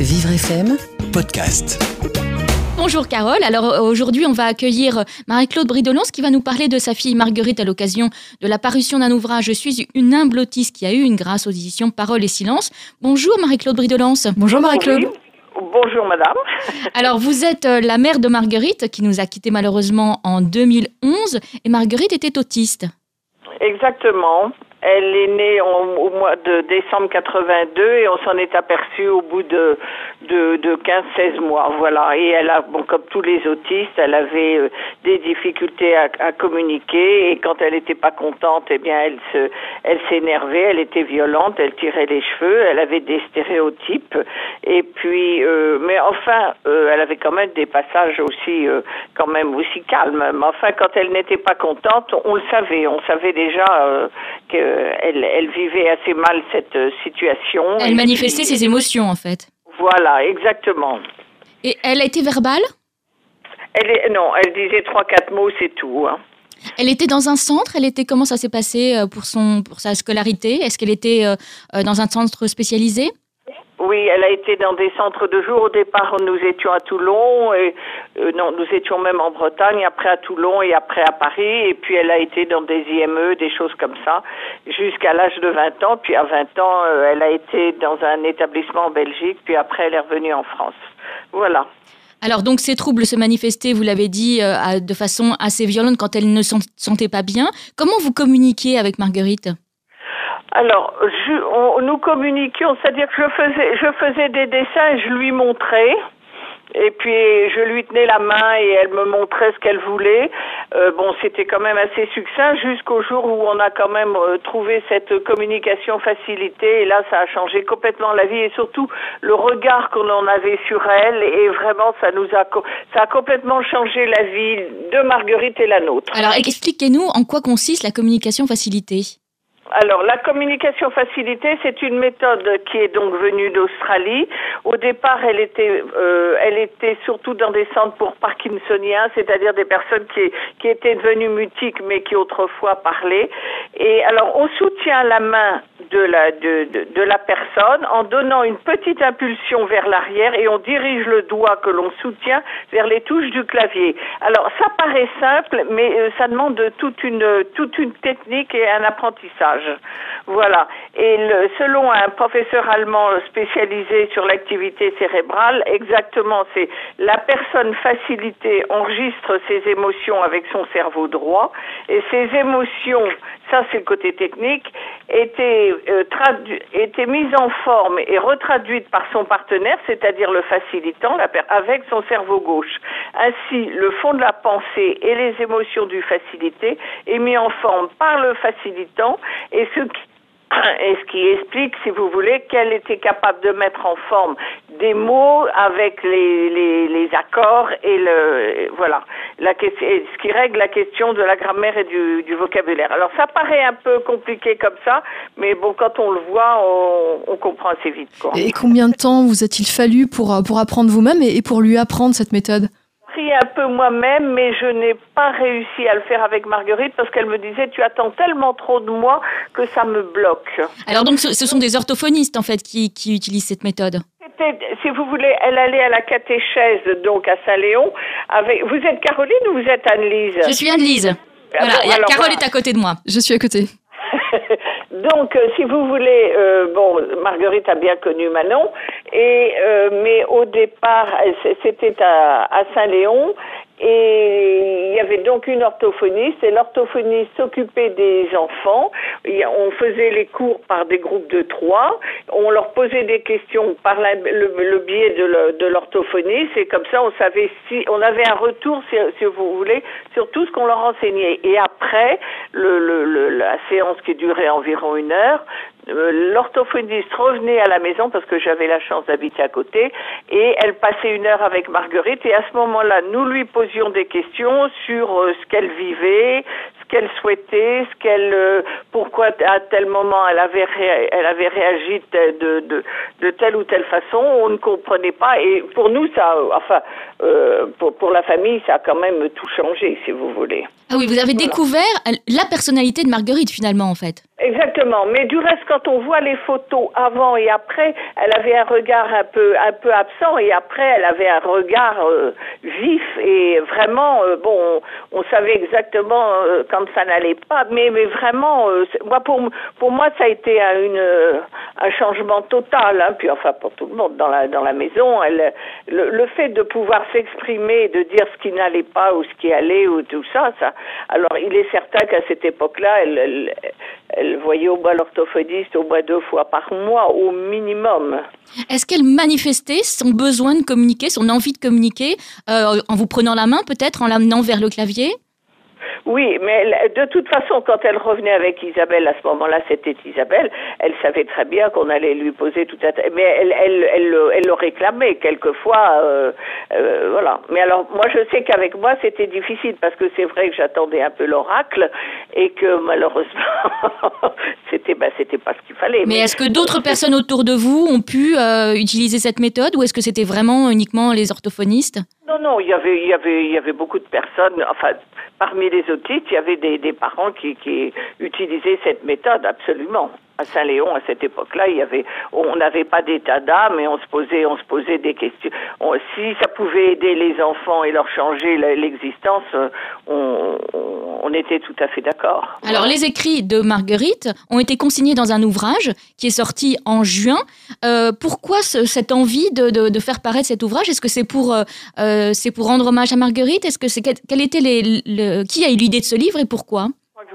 Vivre FM Podcast. Bonjour Carole, alors aujourd'hui on va accueillir Marie-Claude Bridolance qui va nous parler de sa fille Marguerite à l'occasion de la parution d'un ouvrage Je suis une humble autiste qui a eu une grâce aux éditions Parole et Silence. Bonjour Marie-Claude Bridolance. Bonjour Marie-Claude. Bonjour madame. Alors vous êtes euh, la mère de Marguerite qui nous a quittés malheureusement en 2011 et Marguerite était autiste. Exactement. Elle est née au mois de décembre 82 et on s'en est aperçu au bout de, de, de 15-16 mois. Voilà. Et elle a, bon, comme tous les autistes, elle avait euh, des difficultés à, à, communiquer et quand elle n'était pas contente, eh bien, elle se, elle s'énervait, elle était violente, elle tirait les cheveux, elle avait des stéréotypes. Et puis, euh, mais enfin, euh, elle avait quand même des passages aussi, euh, quand même aussi calmes. Mais enfin, quand elle n'était pas contente, on le savait, on savait déjà que elle, elle, vivait assez mal cette euh, situation. Elle manifestait ses émotions en fait. Voilà, exactement. Et elle a été verbale? Elle Non, elle disait trois, quatre mots, c'est tout. Hein. Elle était dans un centre? Elle était comment ça s'est passé euh, pour son pour sa scolarité? Est-ce qu'elle était euh, dans un centre spécialisé? Oui, elle a été dans des centres de jour. Au départ, nous étions à Toulon, et euh, non, nous étions même en Bretagne, après à Toulon et après à Paris. Et puis elle a été dans des IME, des choses comme ça, jusqu'à l'âge de 20 ans. Puis à 20 ans, euh, elle a été dans un établissement en Belgique. Puis après, elle est revenue en France. Voilà. Alors donc ces troubles se manifestaient, vous l'avez dit, euh, de façon assez violente quand elle ne se sentait pas bien. Comment vous communiquiez avec Marguerite? Alors, je, on, nous communiquions, c'est-à-dire que je faisais, je faisais des dessins et je lui montrais. Et puis je lui tenais la main et elle me montrait ce qu'elle voulait. Euh, bon, c'était quand même assez succinct jusqu'au jour où on a quand même euh, trouvé cette communication facilitée. Et là, ça a changé complètement la vie et surtout le regard qu'on en avait sur elle. Et vraiment, ça nous a, ça a complètement changé la vie de Marguerite et la nôtre. Alors, expliquez-nous en quoi consiste la communication facilitée. Alors, la communication facilitée, c'est une méthode qui est donc venue d'Australie. Au départ, elle était, euh, elle était surtout dans des centres pour parkinsoniens, c'est-à-dire des personnes qui, qui étaient devenues mutiques mais qui autrefois parlaient. Et alors, on soutient la main de la, de, de, la personne en donnant une petite impulsion vers l'arrière et on dirige le doigt que l'on soutient vers les touches du clavier. Alors, ça paraît simple, mais euh, ça demande toute une, toute une technique et un apprentissage. Voilà. Et selon un professeur allemand spécialisé sur l'activité cérébrale, exactement, c'est la personne facilitée enregistre ses émotions avec son cerveau droit et ses émotions, ça c'est le côté technique, étaient, euh, étaient mises en forme et retraduites par son partenaire, c'est-à-dire le facilitant, la avec son cerveau gauche. Ainsi, le fond de la pensée et les émotions du facilité est mis en forme par le facilitant et ce qui et ce qui explique, si vous voulez, qu'elle était capable de mettre en forme des mots avec les, les, les accords et le voilà, la, ce qui règle la question de la grammaire et du, du, vocabulaire. Alors ça paraît un peu compliqué comme ça, mais bon, quand on le voit, on, on comprend assez vite. Et combien de temps vous a-t-il fallu pour, pour apprendre vous-même et, et pour lui apprendre cette méthode? Un peu moi-même, mais je n'ai pas réussi à le faire avec Marguerite parce qu'elle me disait tu attends tellement trop de moi que ça me bloque. Alors donc ce, sont des orthophonistes en fait qui, qui utilisent cette méthode si vous voulez, elle allait à la catéchèse, donc à Saint-Léon. Avec... Vous êtes Caroline ou vous êtes Anne-Lise? Je suis Anne-Lise. Ah voilà, Carole est à côté de moi. Je suis à côté. Donc, euh, si vous voulez, euh, bon, Marguerite a bien connu Manon, et euh, mais au départ, c'était à, Saint-Léon, et il y avait donc une orthophoniste et l'orthophoniste s'occupait des enfants. On faisait les cours par des groupes de trois. On leur posait des questions par le, biais de l'orthophoniste et comme ça on savait si on avait un retour, si, vous voulez, sur tout ce qu'on leur enseignait. Et après la séance qui durait environ une heure, euh, l'orthophoniste revenait à la maison parce que j'avais la chance d'habiter à côté et elle passait une heure avec Marguerite et à ce moment-là, nous lui posions des questions sur euh, ce qu'elle vivait, ce qu'elle souhaitait, ce qu'elle, euh, pourquoi à tel moment elle avait, elle avait réagi de, de, de, telle ou telle façon, on ne comprenait pas et pour nous ça, enfin, pour, pour la famille, ça a quand même tout changé, si vous voulez. Ah oui, vous avez découvert la personnalité de Marguerite finalement en fait. Exactement. Mais du reste, quand on voit les photos avant et après, elle avait un regard un peu, un peu absent et après, elle avait un regard euh, vif et vraiment, euh, bon, on, savait exactement euh, quand ça n'allait pas. Mais, mais vraiment, moi, pour, pour moi, ça a été un, une, un changement total. Hein. Puis enfin, pour tout le monde dans la, dans la maison, elle, le, le fait de pouvoir s'exprimer, de dire ce qui n'allait pas ou ce qui allait ou tout ça, ça. Alors, il est certain qu'à cette époque-là, elle, elle elle voyait au moins l'orthophoniste au moins deux fois par mois au minimum. Est-ce qu'elle manifestait son besoin de communiquer, son envie de communiquer, euh, en vous prenant la main peut-être, en l'amenant vers le clavier? Oui, mais de toute façon, quand elle revenait avec Isabelle, à ce moment-là, c'était Isabelle, elle savait très bien qu'on allait lui poser tout un Mais elle, elle, elle, elle, le réclamait quelquefois, euh, euh, voilà. Mais alors, moi, je sais qu'avec moi, c'était difficile parce que c'est vrai que j'attendais un peu l'oracle et que malheureusement, c'était, c'était pas ce qu'il fallait. Mais, est-ce que d'autres personnes autour de vous ont pu euh, utiliser cette méthode ou est-ce que c'était vraiment uniquement les orthophonistes? Non, non, il y avait, il y avait, il y avait beaucoup de personnes. Enfin, parmi les autistes, il y avait des, des parents qui, qui utilisaient cette méthode absolument à Saint-Léon à cette époque-là, il y avait, on n'avait pas d'état d'âme et on se posait, on se posait des questions. si ça pouvait aider les enfants et leur changer l'existence, euh, on, était tout à fait d'accord. Alors les écrits de Marguerite ont été consignés dans un ouvrage qui est sorti en juin. Euh, pourquoi cette envie de, de, de, faire paraître cet ouvrage? Est-ce que c'est pour, euh, euh, c'est pour rendre hommage à Marguerite? Est-ce que c'est quel était les, le, qui a eu l'idée de ce livre et pourquoi?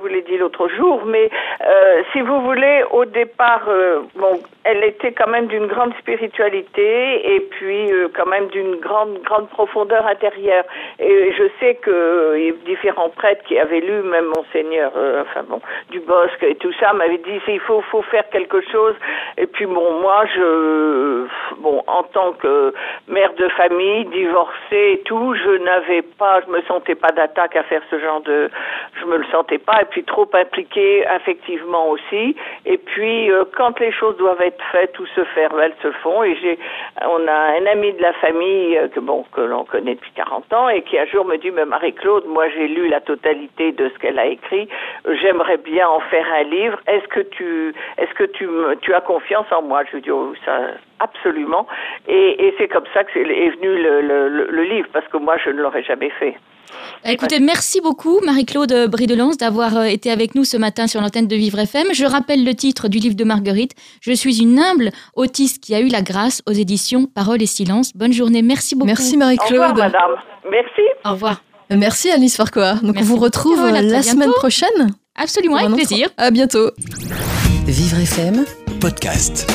Vous l'ai dit l'autre jour, mais euh, si vous voulez, au départ, euh, bon, elle était quand même d'une grande spiritualité et puis euh, quand même d'une grande grande profondeur intérieure. Et je sais que différents prêtres qui avaient lu, même monseigneur, enfin bon, du Bosque et tout ça, m'avaient dit il faut faut faire quelque chose. Et puis bon, moi je bon en tant que mère de famille, divorcée et tout, je n'avais pas, je me sentais pas d'attaque à faire ce genre de, je me le sentais pas et puis trop impliquée effectivement aussi. Et puis euh, quand les choses doivent être faites ou se faire, elles se font. Et j'ai, on a un ami de la famille euh, que bon que l'on connaît depuis 40 ans et qui un jour me dit mais Marie-Claude, moi j'ai lu la totalité de ce qu'elle a écrit. J'aimerais bien en faire un livre. Est-ce que tu, est-ce que tu, tu as confiance en moi? Je lui dis oh, ça absolument. Et, et c'est comme ça que est venu le, le, le livre parce que moi je ne l'aurais jamais fait. Écoutez, merci beaucoup Marie-Claude Bridelance d'avoir euh, été avec nous ce matin sur l'antenne de Vivre FM. Je rappelle le titre du livre de Marguerite. Je suis une humble autiste qui a eu la grâce aux éditions Parole et Silence. Bonne journée, merci beaucoup. Merci Marie-Claude. Au revoir madame. Merci. Au revoir. Euh, merci Alice Farquhar. Donc on vous retrouve euh, la semaine prochaine. Absolument, avec plaisir. À bientôt. Vivre FM, podcast.